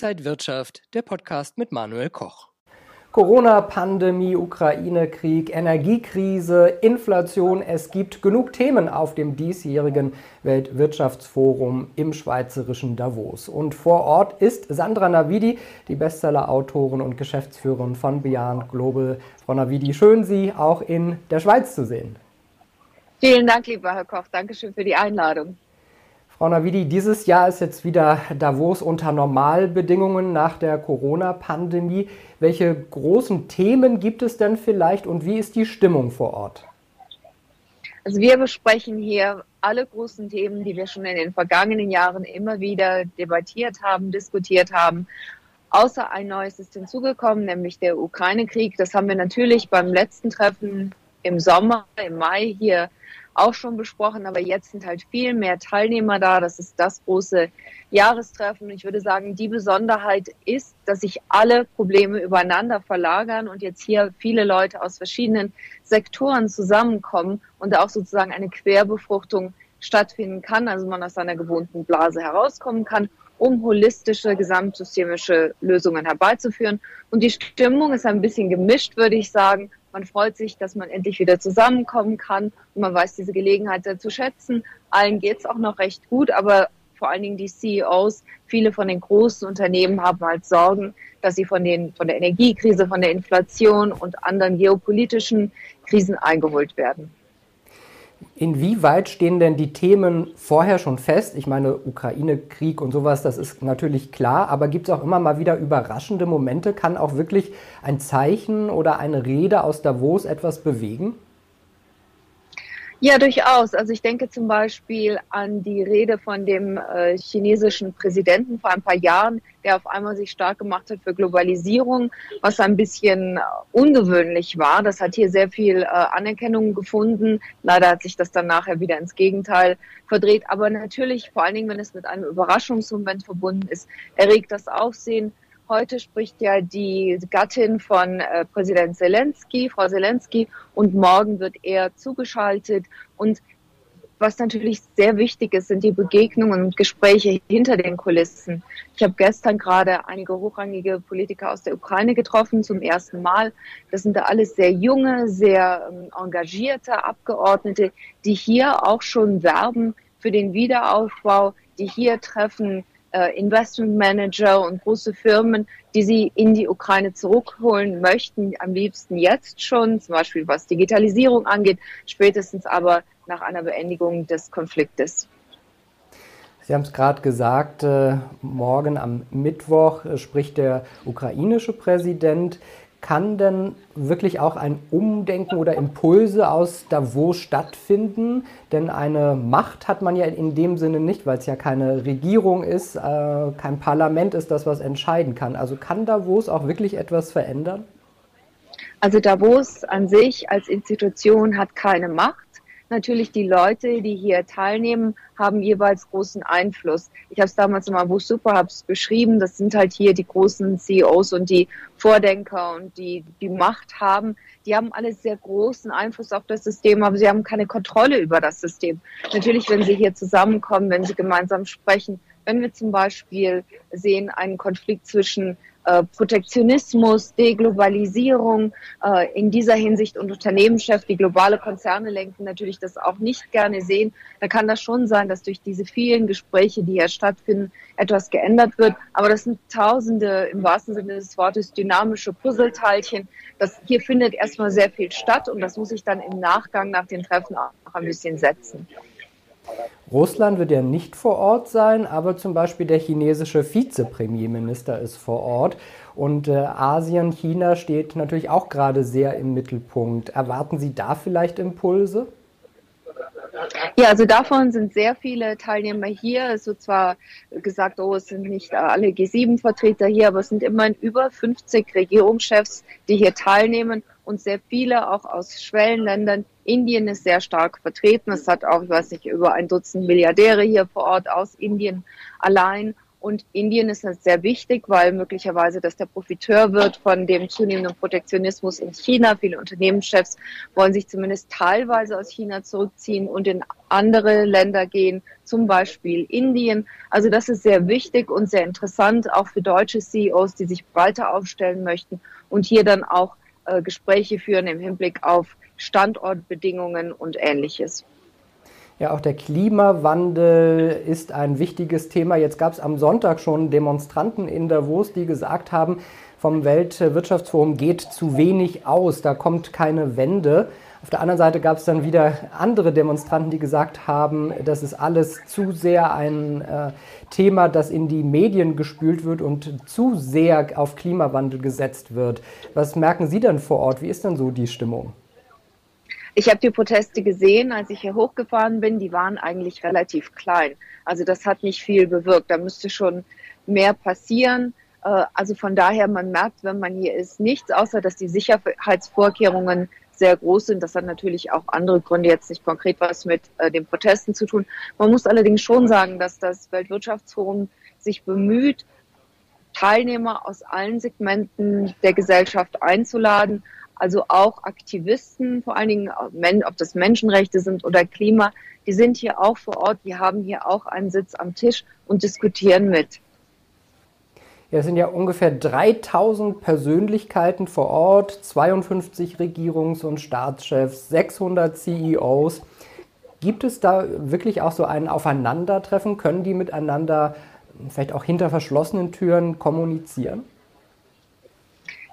Inside Wirtschaft, der Podcast mit Manuel Koch. Corona-Pandemie, Ukraine-Krieg, Energiekrise, Inflation. Es gibt genug Themen auf dem diesjährigen Weltwirtschaftsforum im schweizerischen Davos. Und vor Ort ist Sandra Navidi, die Bestseller-Autorin und Geschäftsführerin von Beyond Global. Frau Navidi, schön, Sie auch in der Schweiz zu sehen. Vielen Dank, lieber Herr Koch. Dankeschön für die Einladung. Frau Navidi, dieses Jahr ist jetzt wieder Davos unter Normalbedingungen nach der Corona-Pandemie. Welche großen Themen gibt es denn vielleicht und wie ist die Stimmung vor Ort? Also wir besprechen hier alle großen Themen, die wir schon in den vergangenen Jahren immer wieder debattiert haben, diskutiert haben. Außer ein neues ist hinzugekommen, nämlich der Ukraine-Krieg. Das haben wir natürlich beim letzten Treffen im Sommer, im Mai hier auch schon besprochen, aber jetzt sind halt viel mehr Teilnehmer da. Das ist das große Jahrestreffen. Ich würde sagen, die Besonderheit ist, dass sich alle Probleme übereinander verlagern und jetzt hier viele Leute aus verschiedenen Sektoren zusammenkommen und auch sozusagen eine Querbefruchtung stattfinden kann, also man aus seiner gewohnten Blase herauskommen kann, um holistische, gesamtsystemische Lösungen herbeizuführen. Und die Stimmung ist ein bisschen gemischt, würde ich sagen. Man freut sich, dass man endlich wieder zusammenkommen kann und man weiß diese Gelegenheit sehr zu schätzen. Allen geht es auch noch recht gut, aber vor allen Dingen die CEOs, viele von den großen Unternehmen haben halt Sorgen, dass sie von, den, von der Energiekrise, von der Inflation und anderen geopolitischen Krisen eingeholt werden. Inwieweit stehen denn die Themen vorher schon fest? Ich meine, Ukraine-Krieg und sowas, das ist natürlich klar, aber gibt es auch immer mal wieder überraschende Momente? Kann auch wirklich ein Zeichen oder eine Rede aus Davos etwas bewegen? Ja, durchaus. Also ich denke zum Beispiel an die Rede von dem äh, chinesischen Präsidenten vor ein paar Jahren, der auf einmal sich stark gemacht hat für Globalisierung, was ein bisschen äh, ungewöhnlich war. Das hat hier sehr viel äh, Anerkennung gefunden. Leider hat sich das dann nachher wieder ins Gegenteil verdreht. Aber natürlich, vor allen Dingen, wenn es mit einem Überraschungsmoment verbunden ist, erregt das Aufsehen. Heute spricht ja die Gattin von äh, Präsident Zelensky, Frau Zelensky, und morgen wird er zugeschaltet. Und was natürlich sehr wichtig ist, sind die Begegnungen und Gespräche hinter den Kulissen. Ich habe gestern gerade einige hochrangige Politiker aus der Ukraine getroffen, zum ersten Mal. Das sind da alles sehr junge, sehr ähm, engagierte Abgeordnete, die hier auch schon werben für den Wiederaufbau, die hier treffen äh, Investmentmanager und große Firmen, die sie in die Ukraine zurückholen möchten, am liebsten jetzt schon, zum Beispiel was Digitalisierung angeht, spätestens aber nach einer Beendigung des Konfliktes. Sie haben es gerade gesagt, äh, morgen am Mittwoch äh, spricht der ukrainische Präsident. Kann denn wirklich auch ein Umdenken oder Impulse aus Davos stattfinden? Denn eine Macht hat man ja in dem Sinne nicht, weil es ja keine Regierung ist, äh, kein Parlament ist, das was entscheiden kann. Also kann Davos auch wirklich etwas verändern? Also Davos an sich als Institution hat keine Macht natürlich die Leute, die hier teilnehmen, haben jeweils großen Einfluss. Ich habe es damals in meinem Buch Superhubs beschrieben. Das sind halt hier die großen CEOs und die Vordenker und die die Macht haben. Die haben alle sehr großen Einfluss auf das System, aber sie haben keine Kontrolle über das System. Natürlich, wenn sie hier zusammenkommen, wenn sie gemeinsam sprechen, wenn wir zum Beispiel sehen einen Konflikt zwischen äh, Protektionismus, Deglobalisierung äh, in dieser Hinsicht und Unternehmenschef, die globale Konzerne lenken, natürlich das auch nicht gerne sehen. Da kann das schon sein, dass durch diese vielen Gespräche, die hier stattfinden, etwas geändert wird. Aber das sind tausende, im wahrsten Sinne des Wortes, dynamische Puzzleteilchen. Das, hier findet erstmal sehr viel statt und das muss ich dann im Nachgang nach den Treffen auch ein bisschen setzen. Russland wird ja nicht vor Ort sein, aber zum Beispiel der chinesische Vizepremierminister ist vor Ort. Und äh, Asien, China steht natürlich auch gerade sehr im Mittelpunkt. Erwarten Sie da vielleicht Impulse? Ja, also davon sind sehr viele Teilnehmer hier. Es wird zwar gesagt, oh, es sind nicht alle G7-Vertreter hier, aber es sind immerhin über 50 Regierungschefs, die hier teilnehmen und sehr viele auch aus Schwellenländern. Indien ist sehr stark vertreten. Es hat auch, ich weiß nicht, über ein Dutzend Milliardäre hier vor Ort aus Indien allein. Und Indien ist sehr wichtig, weil möglicherweise das der Profiteur wird von dem zunehmenden Protektionismus in China. Viele Unternehmenschefs wollen sich zumindest teilweise aus China zurückziehen und in andere Länder gehen, zum Beispiel Indien. Also das ist sehr wichtig und sehr interessant, auch für deutsche CEOs, die sich breiter aufstellen möchten und hier dann auch äh, Gespräche führen im Hinblick auf Standortbedingungen und ähnliches. Ja, auch der Klimawandel ist ein wichtiges Thema. Jetzt gab es am Sonntag schon Demonstranten in Davos, die gesagt haben, vom Weltwirtschaftsforum geht zu wenig aus, da kommt keine Wende. Auf der anderen Seite gab es dann wieder andere Demonstranten, die gesagt haben, das ist alles zu sehr ein äh, Thema, das in die Medien gespült wird und zu sehr auf Klimawandel gesetzt wird. Was merken Sie denn vor Ort? Wie ist denn so die Stimmung? Ich habe die Proteste gesehen, als ich hier hochgefahren bin. Die waren eigentlich relativ klein. Also das hat nicht viel bewirkt. Da müsste schon mehr passieren. Äh, also von daher, man merkt, wenn man hier ist, nichts, außer dass die Sicherheitsvorkehrungen sehr groß sind. Das hat natürlich auch andere Gründe, jetzt nicht konkret was mit äh, den Protesten zu tun. Man muss allerdings schon sagen, dass das Weltwirtschaftsforum sich bemüht, Teilnehmer aus allen Segmenten der Gesellschaft einzuladen also auch Aktivisten, vor allen Dingen, ob das Menschenrechte sind oder Klima, die sind hier auch vor Ort, die haben hier auch einen Sitz am Tisch und diskutieren mit. Ja, es sind ja ungefähr 3000 Persönlichkeiten vor Ort, 52 Regierungs- und Staatschefs, 600 CEOs. Gibt es da wirklich auch so ein Aufeinandertreffen? Können die miteinander vielleicht auch hinter verschlossenen Türen kommunizieren?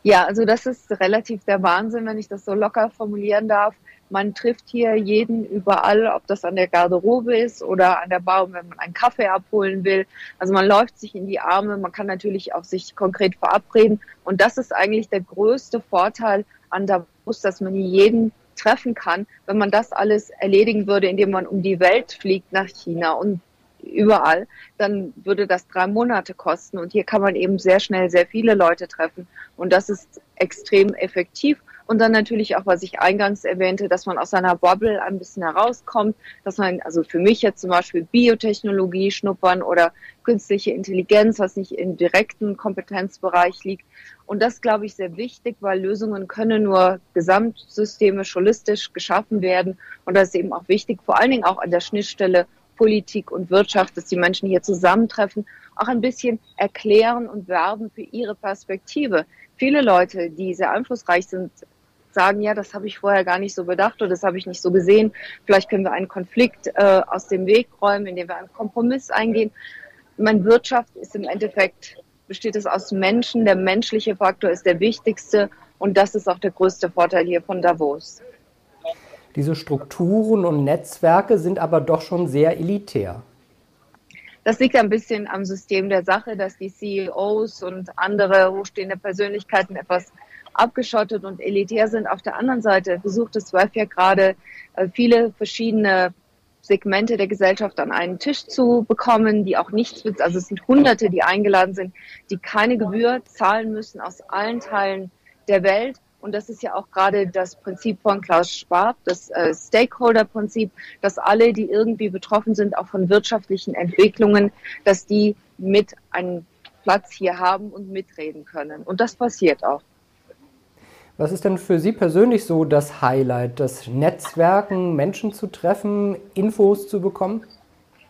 Ja, also das ist relativ der Wahnsinn, wenn ich das so locker formulieren darf. Man trifft hier jeden überall, ob das an der Garderobe ist oder an der Bar, wenn man einen Kaffee abholen will. Also man läuft sich in die Arme, man kann natürlich auch sich konkret verabreden. Und das ist eigentlich der größte Vorteil an Davos, dass man jeden treffen kann, wenn man das alles erledigen würde, indem man um die Welt fliegt nach China und überall, dann würde das drei Monate kosten. Und hier kann man eben sehr schnell sehr viele Leute treffen. Und das ist extrem effektiv. Und dann natürlich auch, was ich eingangs erwähnte, dass man aus seiner Bubble ein bisschen herauskommt, dass man, also für mich jetzt zum Beispiel Biotechnologie schnuppern oder künstliche Intelligenz, was nicht im direkten Kompetenzbereich liegt. Und das glaube ich sehr wichtig, weil Lösungen können nur gesamtsystemisch, holistisch geschaffen werden. Und das ist eben auch wichtig, vor allen Dingen auch an der Schnittstelle Politik und Wirtschaft, dass die Menschen hier zusammentreffen, auch ein bisschen erklären und werben für ihre Perspektive. Viele Leute, die sehr einflussreich sind, sagen, ja, das habe ich vorher gar nicht so bedacht oder das habe ich nicht so gesehen. Vielleicht können wir einen Konflikt äh, aus dem Weg räumen, indem wir einen Kompromiss eingehen. Meine Wirtschaft ist im Endeffekt, besteht es aus Menschen. Der menschliche Faktor ist der wichtigste und das ist auch der größte Vorteil hier von Davos. Diese Strukturen und Netzwerke sind aber doch schon sehr elitär. Das liegt ein bisschen am System der Sache, dass die CEOs und andere hochstehende Persönlichkeiten etwas abgeschottet und elitär sind. Auf der anderen Seite versucht es WEF ja gerade äh, viele verschiedene Segmente der Gesellschaft an einen Tisch zu bekommen, die auch nichts, also es sind Hunderte, die eingeladen sind, die keine Gebühr zahlen müssen aus allen Teilen der Welt und das ist ja auch gerade das Prinzip von Klaus Schwab, das äh, Stakeholder-Prinzip, dass alle, die irgendwie betroffen sind, auch von wirtschaftlichen Entwicklungen, dass die mit einen Platz hier haben und mitreden können. Und das passiert auch. Was ist denn für Sie persönlich so das Highlight, das Netzwerken, Menschen zu treffen, Infos zu bekommen?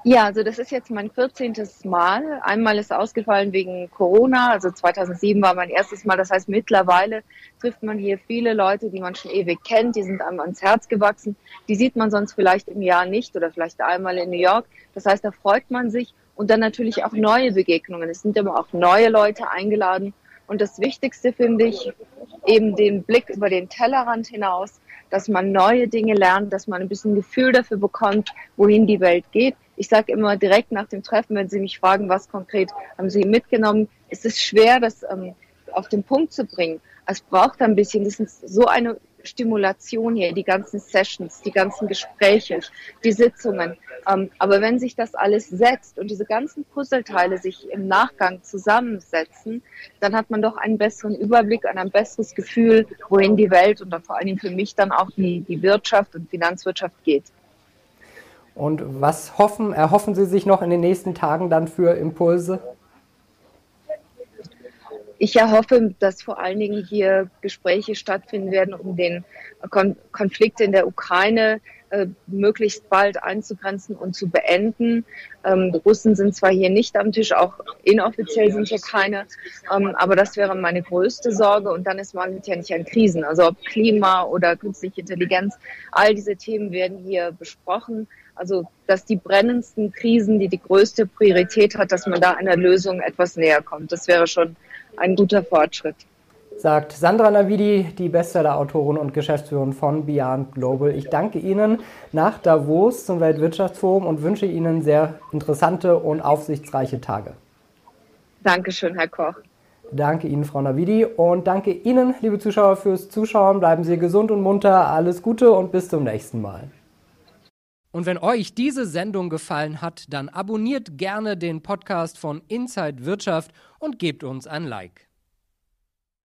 Ja, also das ist jetzt mein 14. Mal. Einmal ist ausgefallen wegen Corona, also 2007 war mein erstes Mal. Das heißt, mittlerweile trifft man hier viele Leute, die man schon ewig kennt, die sind einem ans Herz gewachsen. Die sieht man sonst vielleicht im Jahr nicht oder vielleicht einmal in New York. Das heißt, da freut man sich und dann natürlich auch neue Begegnungen. Es sind immer auch neue Leute eingeladen. Und das Wichtigste finde ich eben den Blick über den Tellerrand hinaus, dass man neue Dinge lernt, dass man ein bisschen Gefühl dafür bekommt, wohin die Welt geht ich sage immer direkt nach dem Treffen, wenn Sie mich fragen, was konkret haben Sie mitgenommen, ist es schwer, das ähm, auf den Punkt zu bringen. Es braucht ein bisschen, das ist so eine Stimulation hier, die ganzen Sessions, die ganzen Gespräche, die Sitzungen. Ähm, aber wenn sich das alles setzt und diese ganzen Puzzleteile sich im Nachgang zusammensetzen, dann hat man doch einen besseren Überblick und ein besseres Gefühl, wohin die Welt und dann vor allen Dingen für mich dann auch die, die Wirtschaft und Finanzwirtschaft geht. Und was hoffen, erhoffen Sie sich noch in den nächsten Tagen dann für Impulse? Ich erhoffe, dass vor allen Dingen hier Gespräche stattfinden werden, um den Kon Konflikt in der Ukraine äh, möglichst bald einzugrenzen und zu beenden. Ähm, Russen sind zwar hier nicht am Tisch, auch inoffiziell sind hier keine, ähm, aber das wäre meine größte Sorge. Und dann ist man ja nicht an Krisen, also ob Klima oder künstliche Intelligenz, all diese Themen werden hier besprochen. Also, dass die brennendsten Krisen, die die größte Priorität hat, dass man da einer Lösung etwas näher kommt. Das wäre schon ein guter Fortschritt. Sagt Sandra Navidi, die Bestseller-Autorin und Geschäftsführerin von Beyond Global. Ich danke Ihnen nach Davos zum Weltwirtschaftsforum und wünsche Ihnen sehr interessante und aufsichtsreiche Tage. Dankeschön, Herr Koch. Danke Ihnen, Frau Navidi. Und danke Ihnen, liebe Zuschauer, fürs Zuschauen. Bleiben Sie gesund und munter. Alles Gute und bis zum nächsten Mal. Und wenn euch diese Sendung gefallen hat, dann abonniert gerne den Podcast von Inside Wirtschaft und gebt uns ein Like.